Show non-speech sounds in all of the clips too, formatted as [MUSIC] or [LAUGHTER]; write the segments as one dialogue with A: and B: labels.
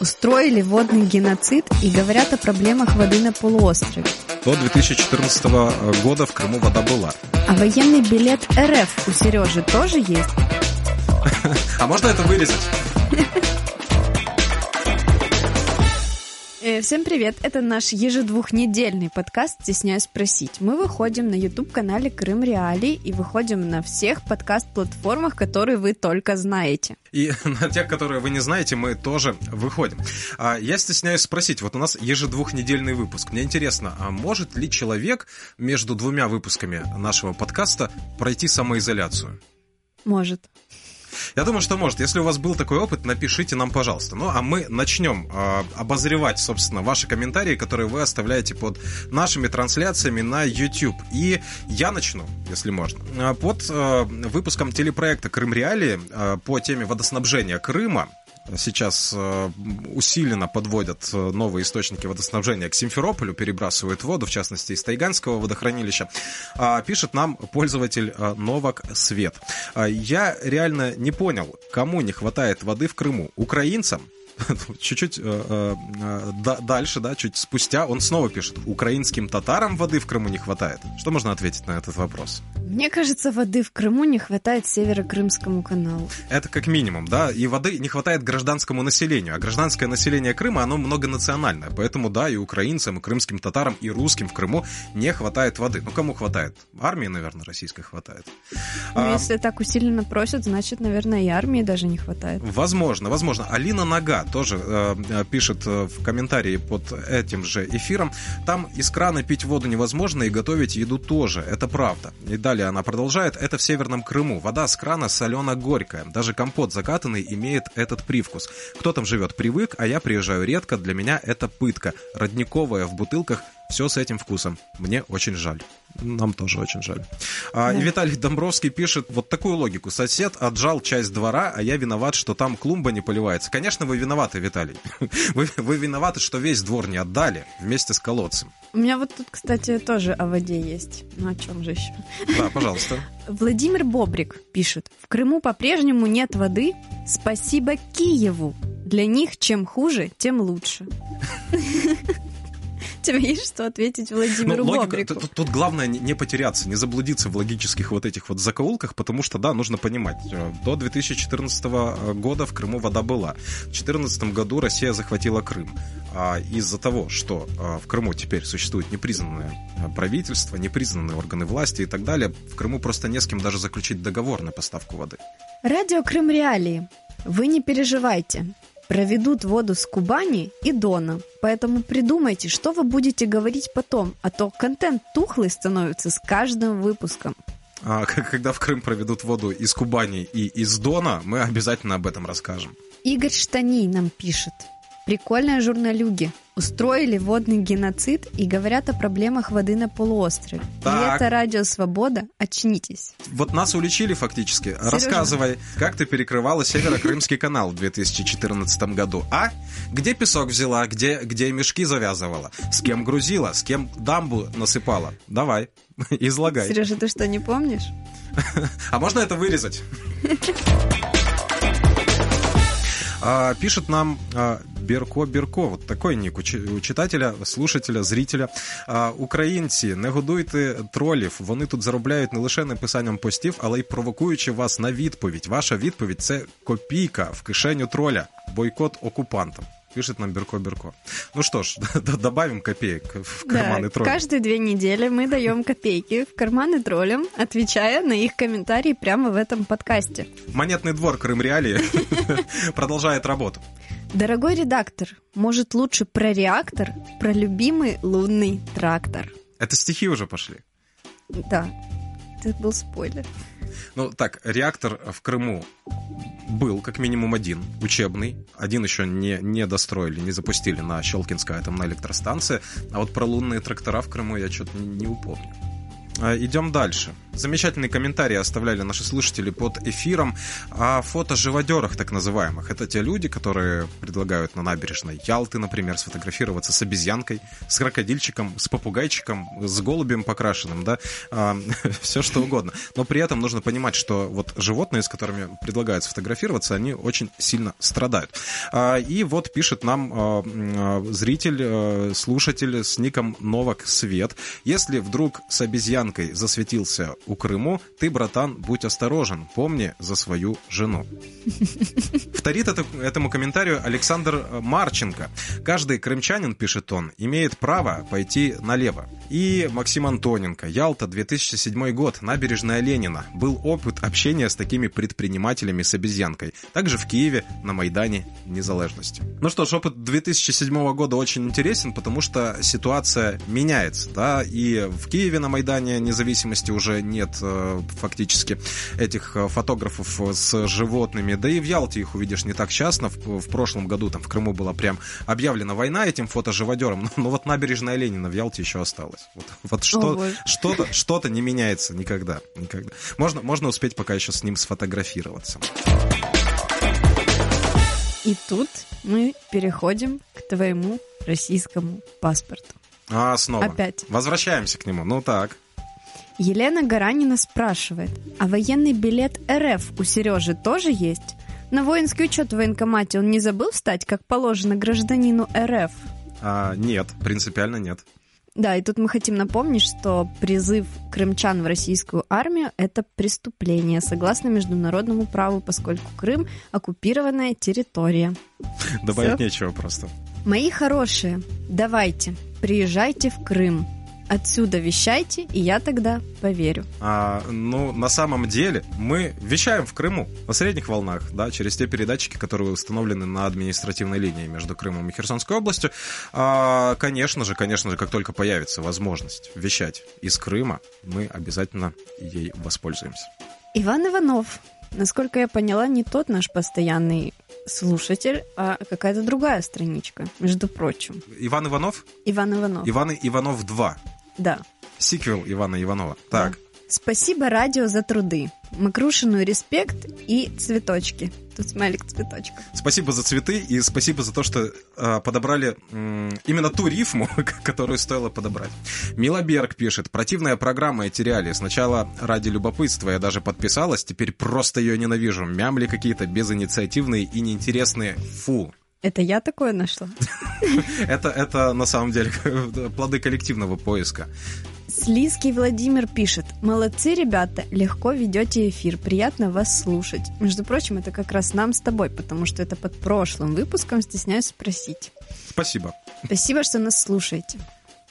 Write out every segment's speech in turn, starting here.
A: устроили водный геноцид и говорят о проблемах воды на полуострове.
B: До 2014 года в Крыму вода была.
A: А военный билет РФ у Сережи тоже есть? [LAUGHS]
B: А можно это вырезать? [LAUGHS]
A: Всем привет! Это наш ежедвухнедельный подкаст «Стесняюсь спросить». Мы выходим на YouTube-канале Крым Реалии и выходим на всех подкаст-платформах, которые вы только знаете.
B: И [LAUGHS] на тех, которые вы не знаете, мы тоже выходим. А, Я стесняюсь спросить, вот у нас ежедвухнедельный выпуск. Мне интересно, а может ли человек между двумя выпусками нашего подкаста пройти самоизоляцию?
A: Может.
B: Я думаю, что может. Если у вас был такой опыт, напишите нам, пожалуйста. Ну, а мы начнем э, обозревать, собственно, ваши комментарии, которые вы оставляете под нашими трансляциями на YouTube. И я начну, если можно. Э, Под э, выпуском телепроекта «Крым Реалии» э, по теме водоснабжения Крыма сейчас э, усиленно подводят э, новые источники водоснабжения к Симферополю, перебрасывают воду, в частности, из Тайганского водохранилища. А, Пишет нам пользователь э, Новак Свет. А, Я реально не понял, кому не хватает воды в Крыму. Украинцам? [LAUGHS] Чуть-чуть э, э, да- дальше, да, чуть спустя, он снова пишет, украинским татарам воды в Крыму не хватает. Что можно ответить на этот вопрос?
A: Мне кажется, воды в Крыму не хватает Северо-Крымскому каналу.
B: Это как минимум, да, и воды не хватает гражданскому населению, а гражданское население Крыма, оно многонациональное, поэтому, да, и украинцам, и крымским татарам, и русским в Крыму не хватает воды. Ну, кому хватает? Армии, наверное, российской хватает.
A: Но
B: А,
A: если так усиленно просят, значит, наверное, и армии даже не хватает.
B: Возможно, возможно. Алина Нога тоже э, э, пишет э, в комментарии под этим же эфиром. Там из крана пить воду невозможно и готовить еду тоже. Это правда. И далее она продолжает. Это в Северном Крыму. Вода с крана солено-горькая. Даже компот закатанный имеет этот привкус. Кто там живет, привык, а я приезжаю редко. Для меня это пытка. Родниковая в бутылках. Все с этим вкусом. Мне очень жаль. Нам тоже очень жаль. А, И. Виталий Домбровский пишет вот такую логику. Сосед отжал часть двора, а я виноват, что там клумба не поливается. Конечно, вы виноваты, Виталий. [LAUGHS] Вы, вы виноваты, что весь двор не отдали вместе с колодцем.
A: У меня вот тут, кстати, тоже о воде есть. Ну, о чем же еще?
B: Да, пожалуйста. [LAUGHS]
A: Владимир Бобрик пишет. В Крыму по-прежнему нет воды. Спасибо Киеву. Для них чем хуже, тем лучше. [LAUGHS] Тебе есть что ответить Владимиру
B: Ну, логика,
A: Бобрику?
B: тут, тут главное не потеряться, не заблудиться в логических вот этих вот закоулках, потому что, да, нужно понимать, э, до 2014 года в Крыму вода была. В 2014 году Россия захватила Крым. А из-за того, что э, в Крыму теперь существует непризнанное э, правительство, непризнанные органы власти и так далее, в Крыму просто не с кем даже заключить договор на поставку воды.
A: Радио Крым Реалии. Вы не переживайте. Проведут воду с Кубани и Дона. Поэтому придумайте, что вы будете говорить потом, а то контент тухлый становится с каждым выпуском.
B: А [LAUGHS] когда в Крым проведут воду из Кубани и из Дона, мы обязательно об этом расскажем.
A: Игорь Штаний нам пишет. Прикольные журналюги. Устроили водный геноцид и говорят о проблемах воды на полуострове. И
B: Так.
A: это радио Свобода. Очнитесь.
B: Вот нас уличили фактически. Рассказывай, как ты перекрывала Северо-Крымский канал в 2014 году, а? Где песок взяла, где, где мешки завязывала, с кем грузила, с кем дамбу насыпала? Давай, [LAUGHS] излагай.
A: Сережа, ты что, не помнишь? [LAUGHS]
B: А можно это вырезать? [LAUGHS] А, Пишет нам а, Бірко Бірко, от такой нік у читателя, слушателя, зрителя. А, Українці, не годуйте тролів. Вони тут заробляють не лише написанням постів, але й провокуючи вас на відповідь. Ваша відповідь це копійка в кишеню троля. Бойкот окупантам. Пишет нам Бірко Бірко. Ну что ж, [LAUGHS] добавим копеек в карманы
A: Да,
B: троля.
A: каждые две недели мы даем копейки в карманы троллям, отвечая на их комментарии прямо в этом подкасте.
B: Монетный двор Крым Реалии [LAUGHS] продолжает работу.
A: Дорогой редактор, может лучше про реактор, про любимый лунный трактор?
B: Это стихи уже пошли.
A: Да, это был спойлер.
B: Ну, так, реактор в Крыму был как минимум один, учебный. Один еще не, не достроили, не запустили на Щелкинской атомной электростанции. А вот про лунные трактора в Крыму я что-то не, не упомню. А, идем дальше. Замечательные комментарии оставляли наши слушатели под эфиром о фотоживодерах, так называемых. Это те люди, которые предлагают на набережной Ялты, например, сфотографироваться с обезьянкой, с крокодильчиком, с попугайчиком, с голубем покрашенным, да, а, [LAUGHS] все что угодно. Но при этом нужно понимать, что вот животные, с которыми предлагают сфотографироваться, они очень сильно страдают. А, и вот пишет нам зритель, а, слушатель с ником Новак Свет. Если вдруг с обезьянкой засветился у Крыму, ты, братан, будь осторожен, помни за свою жену. [LAUGHS] Вторит это, этому комментарию Александр Марченко. Каждый крымчанин, пишет он, имеет право пойти налево. И Максим Антоненко. Ялта, 2007 год, набережная Ленина. Был опыт общения с такими предпринимателями с обезьянкой. Также в Киеве на Майдане Незалежности. Ну что ж, опыт 2007 года очень интересен, потому что ситуация меняется. Да? И в Киеве на Майдане Независимости уже не нет э, фактически этих э, фотографов с животными. Да и в Ялте их увидишь не так часто. В, в прошлом году там в Крыму была прям объявлена война этим фотоживодером. [LAUGHS] Но, но вот набережная Ленина в Ялте еще осталась. Вот, вот что, что-то, что-то не меняется никогда. никогда. Можно, можно успеть пока еще с ним сфотографироваться.
A: И тут мы переходим к твоему российскому паспорту.
B: А, снова.
A: Опять.
B: Возвращаемся к нему. Ну так.
A: Елена Гаранина спрашивает, а военный билет РФ у Сережи тоже есть? На воинский учет в военкомате он не забыл встать, как положено гражданину РФ?
B: А, нет, принципиально нет.
A: Да, и тут мы хотим напомнить, что призыв крымчан в российскую армию – это преступление, согласно международному праву, поскольку Крым – оккупированная территория.
B: Добавить Все? нечего просто.
A: Мои хорошие, давайте, приезжайте в Крым. Отсюда вещайте, и я тогда поверю.
B: А, ну, на самом деле, мы вещаем в Крыму на средних волнах, да, через те передатчики, которые установлены на административной линии между Крымом и Херсонской областью. А, конечно же, конечно же, как только появится возможность вещать из Крыма, мы обязательно ей воспользуемся.
A: Иван Иванов, насколько я поняла, не тот наш постоянный слушатель, а какая-то другая страничка, между прочим.
B: Иван Иванов?
A: Иван Иванов.
B: Иван Иванов 2.
A: Да.
B: Сиквел Ивана Иванова. Так. Да.
A: Спасибо радио за труды. Макрушину респект и цветочки. Тут смайлик цветочка.
B: Спасибо за цветы и спасибо за то, что э, подобрали э, именно ту рифму, [LAUGHS] которую стоило подобрать. Милоберг пишет. Противная программа эти реалии. Сначала ради любопытства я даже подписалась, теперь просто ее ненавижу. Мямли какие-то безинициативные и неинтересные. Фу.
A: Это я такое нашла? [LAUGHS]
B: это, это на самом деле [LAUGHS] плоды коллективного поиска.
A: Слизкий Владимир пишет. Молодцы, ребята, легко ведете эфир, приятно вас слушать. Между прочим, это как раз нам с тобой, потому что это под прошлым выпуском, стесняюсь спросить.
B: Спасибо.
A: Спасибо, что нас слушаете.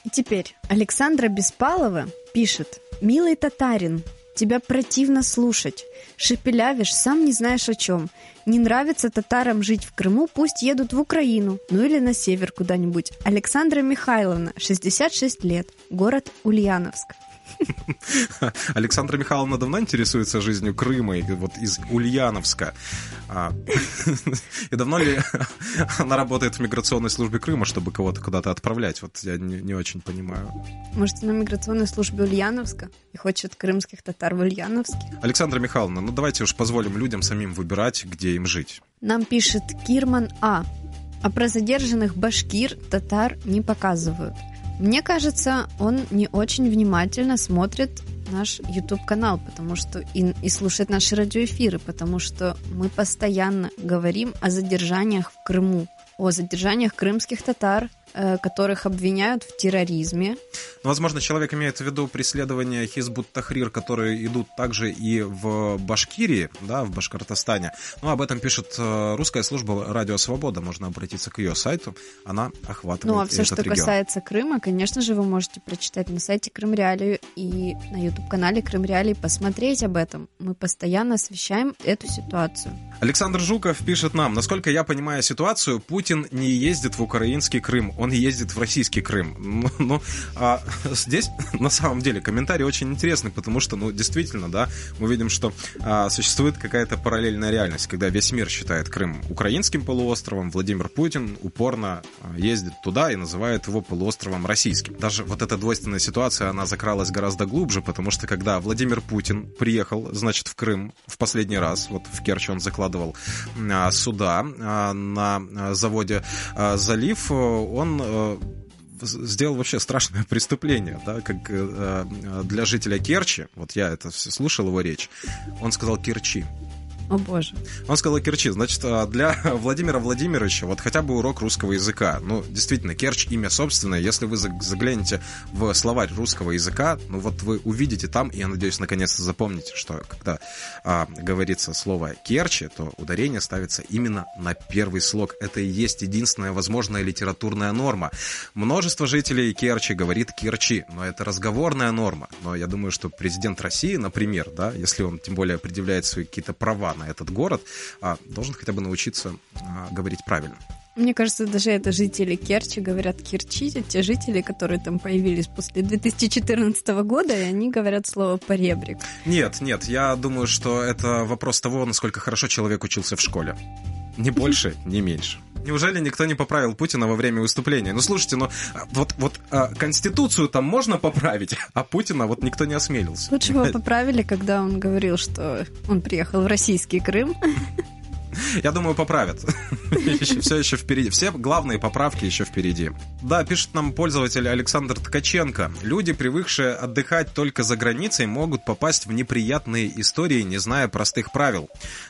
A: И теперь Александра Беспалова пишет. Милый татарин, тебя противно слушать. Шепелявишь, сам не знаешь о чем. Не нравится татарам жить в Крыму, пусть едут в Украину, ну или на север куда-нибудь. Александра Михайловна, 66 лет, город Ульяновск. [LAUGHS]
B: Александра Михайловна давно интересуется жизнью Крыма, и вот из Ульяновска. А, [LAUGHS] и давно ли [LAUGHS] она работает в миграционной службе Крыма, чтобы кого-то куда-то отправлять? Вот я не, не очень понимаю.
A: Может, на миграционной службе Ульяновска и хочет крымских татар в Ульяновске?
B: Александра Михайловна, ну давайте уж позволим людям самим выбирать, где им жить.
A: Нам пишет Кирман А. А про задержанных башкир татар не показывают. Мне кажется, он не очень внимательно смотрит наш YouTube-канал, потому что и, и слушает наши радиоэфиры, потому что мы постоянно говорим о задержаниях в Крыму, о задержаниях крымских татар, которых обвиняют в терроризме.
B: Ну, возможно, человек имеет в виду преследования Хизбут Тахрир, которые идут также и в Башкирии, да, в Башкортостане. Ну, об этом пишет э, русская служба Радио Свобода. Можно обратиться к ее сайту. Она охватывает
A: Ну, а все,
B: этот
A: что
B: регион.
A: касается Крыма, конечно же, вы можете прочитать на сайте Крым Реалии и на YouTube-канале Крым Реалии посмотреть об этом. Мы постоянно освещаем эту ситуацию.
B: Александр Жуков пишет нам, насколько я понимаю ситуацию, Путин не ездит в украинский Крым, он ездит в российский Крым. Ну, ну а здесь на самом деле комментарий очень интересный, потому что, ну, действительно, да, мы видим, что а, существует какая-то параллельная реальность, когда весь мир считает Крым украинским полуостровом, Владимир Путин упорно а, ездит туда и называет его полуостровом российским. Даже вот эта двойственная ситуация, она закралась гораздо глубже, потому что когда Владимир Путин приехал, значит, в Крым в последний раз, вот в Керчь он закладывал а, суда а, на заводе а, «Залив», он э, сделал вообще страшное [LAUGHS] преступление, да, как э, для жителя Керчи, вот я это все слушал его речь, он сказал Керчи.
A: О боже.
B: Он сказал Керчи. Значит, а, для [LAUGHS] Владимира Владимировича вот хотя бы урок русского языка. Ну, действительно, Керчь имя собственное. Если вы заглянете в словарь русского языка, ну вот вы увидите там, и я надеюсь, наконец-то запомните, что когда а, говорится слово Керчи, то ударение ставится именно на первый слог. Это и есть единственная возможная литературная норма. Множество жителей Керчи говорит Керчи, но это разговорная норма. Но я думаю, что президент России, например, да, если он тем более предъявляет свои какие-то права на этот город, а, должен хотя бы научиться а, говорить правильно.
A: Мне кажется, даже это жители Керчи говорят Керчи, те жители, которые там появились после 2014 года, и они говорят слово поребрик.
B: Нет, нет, я думаю, что это вопрос того, насколько хорошо человек учился в школе. Ни больше, ни меньше. Неужели никто не поправил Путина во время выступления? Ну, слушайте, ну, вот, вот а, Конституцию там можно поправить, а Путина вот никто не осмелился.
A: Лучше его поправили, когда он говорил, что он приехал в российский Крым.
B: Я думаю, поправят. [LAUGHS] Все еще впереди. Все главные поправки еще впереди. Да, пишет нам пользователь Александр Ткаченко. Люди, привыкшие отдыхать только за границей, могут попасть в неприятные истории, не зная простых правил.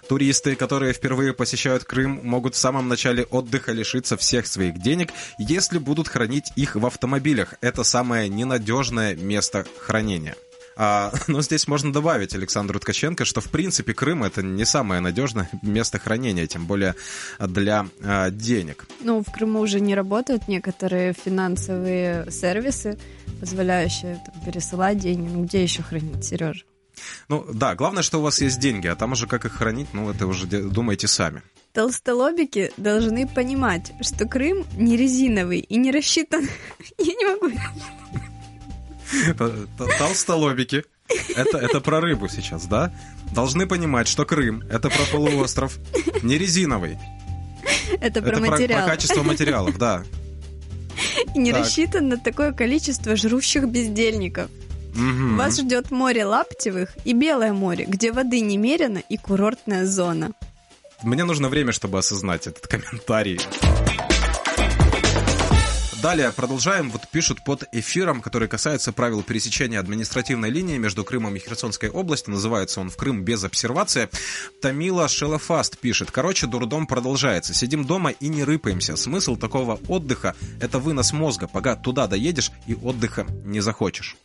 B: Туристы, которые впервые посещают Крым, могут в самом начале отдыха лишиться всех своих денег, если будут хранить их в автомобилях. Это самое ненадежное место хранения. А, [LAUGHS] но здесь можно добавить Александру Ткаченко, что в принципе Крым это не самое надежное место хранения, тем более для а, денег.
A: Ну, в Крыму уже не работают некоторые финансовые сервисы, позволяющие там, пересылать деньги. Ну, где еще хранить, Сережа?
B: Ну да, главное, что у вас есть деньги, а там уже как их хранить, ну это уже думайте сами.
A: Толстолобики должны понимать, что Крым не резиновый и не рассчитан... [LAUGHS] Я не могу...
B: Толстолобики. Это, это про рыбу сейчас, да? Должны понимать, что Крым — это про полуостров, не резиновый.
A: Это про это материал.
B: Про, про качество материалов, да.
A: И не так. рассчитан на такое количество жрущих бездельников. Угу. Вас ждет море Лаптевых и Белое море, где воды немерено и курортная зона.
B: Мне нужно время, чтобы осознать этот комментарий. Далее продолжаем. Вот пишут под эфиром, который касается правил пересечения административной линии между Крымом и Херсонской областью. Называется он «В Крым без обсервации». Тамила Шелефаст пишет. Короче, дурдом продолжается. Сидим дома и не рыпаемся. Смысл такого отдыха – это вынос мозга, пока туда доедешь и отдыха не захочешь.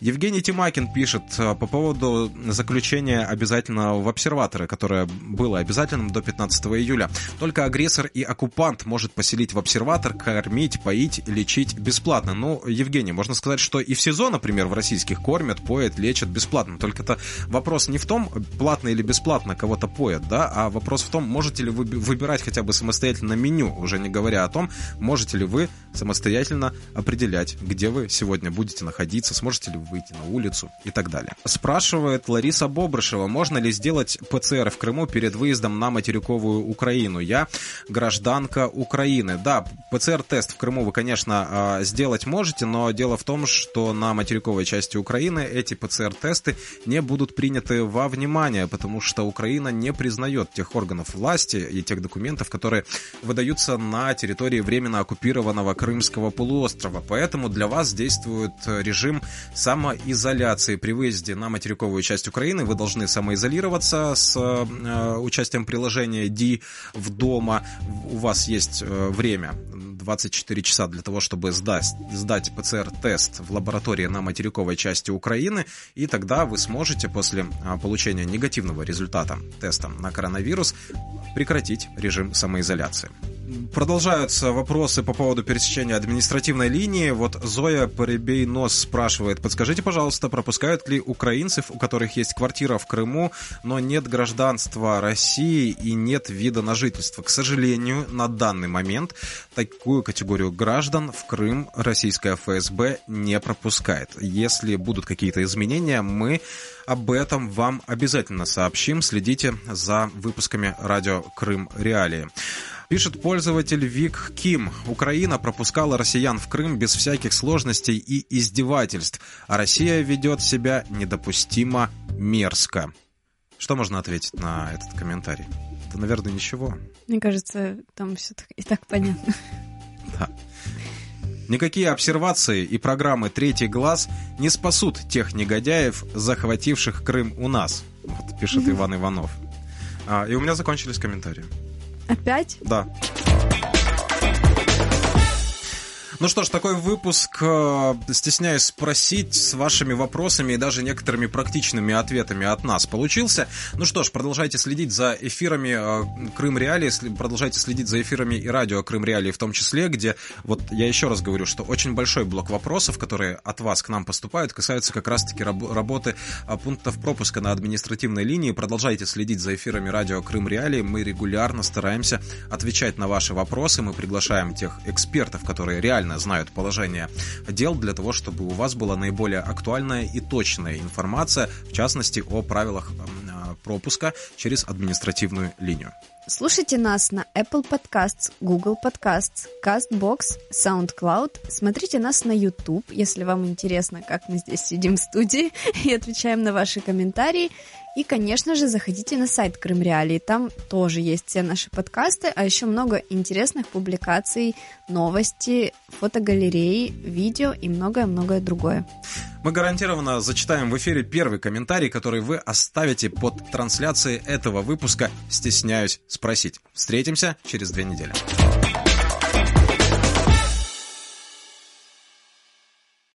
B: Евгений Тимакин пишет э, по поводу заключения обязательного в обсерваторы, которое было обязательным до 15 июля. Только агрессор и оккупант может поселить в обсерватор, кормить, поить, лечить бесплатно. Ну, Евгений, можно сказать, что и в СИЗО, например, в российских кормят, поят, лечат бесплатно. Только это вопрос не в том, платно или бесплатно кого-то поят, да, а вопрос в том, можете ли вы выбирать хотя бы самостоятельно меню, уже не говоря о том, можете ли вы самостоятельно определять, где вы сегодня будете находиться, сможете ли вы выйти на улицу и так далее. Спрашивает Лариса Бобрышева, можно ли сделать ПЦР в Крыму перед выездом на материковую Украину? Я гражданка Украины. Да, ПЦР-тест в Крыму вы, конечно, а, сделать можете, но дело в том, что на материковой части Украины эти ПЦР-тесты не будут приняты во внимание, потому что Украина не признает тех органов власти и тех документов, которые выдаются на территории временно оккупированного Крымского полуострова. Поэтому для вас действует режим сам самоизоляции. При выезде на материковую часть Украины вы должны самоизолироваться с э, участием приложения D в дома. У вас есть э, время 24 часа для того, чтобы сдать, сдать ПЦР-тест в лаборатории на материковой части Украины, и тогда вы сможете после а, получения негативного результата теста на коронавирус прекратить режим самоизоляции. Продолжаются вопросы по поводу пересечения административной линии. Вот Зоя Поребей-Нос спрашивает, подскажите, пожалуйста, пропускают ли украинцев, у которых есть квартира в Крыму, но нет гражданства России и нет вида на жительство? К сожалению, на данный момент такую категорию граждан в Крым российская ФСБ не пропускает. Если будут какие-то изменения, мы об этом вам обязательно сообщим. Следите за выпусками радио Крым Реалии. Пишет пользователь Вик Ким. Украина пропускала россиян в Крым без всяких сложностей и издевательств, а Россия ведет себя недопустимо мерзко. Что можно ответить на этот комментарий? Это, наверное, ничего.
A: Мне кажется, там все и так понятно. [LAUGHS]
B: Да. Никакие обсервации и программы «Третий глаз» не спасут тех негодяев, захвативших Крым у нас, вот пишет Иван Иванов. А, и у меня закончились комментарии.
A: Опять?
B: Да. Ну что ж, такой выпуск, э, стесняюсь спросить, с вашими вопросами и даже некоторыми практичными ответами от нас получился. Ну что ж, продолжайте следить за эфирами э, Крым Реалии, продолжайте следить за эфирами и радио Крым Реалии в том числе, где, вот я еще раз говорю, что очень большой блок вопросов, которые от вас к нам поступают, касаются как раз-таки раб- работы э, пунктов пропуска на административной линии. Продолжайте следить за эфирами радио Крым Реалии. Мы регулярно стараемся отвечать на ваши вопросы. Мы приглашаем тех экспертов, которые реально реально знают положение дел для того, чтобы у вас была наиболее актуальная и точная информация, в частности, о правилах а, пропуска через административную линию.
A: Слушайте нас на Apple Podcasts, Google Podcasts, CastBox, SoundCloud. Смотрите нас на YouTube, если вам интересно, как мы здесь сидим в студии [LAUGHS] и отвечаем на ваши комментарии. И, конечно же, заходите на сайт Крым Реалии. Там тоже есть все наши подкасты, а еще много интересных публикаций, новости, фотогалереи, видео и многое-многое другое.
B: Мы гарантированно зачитаем в эфире первый комментарий, который вы оставите под трансляцией этого выпуска. Стесняюсь спросить. Встретимся через две недели.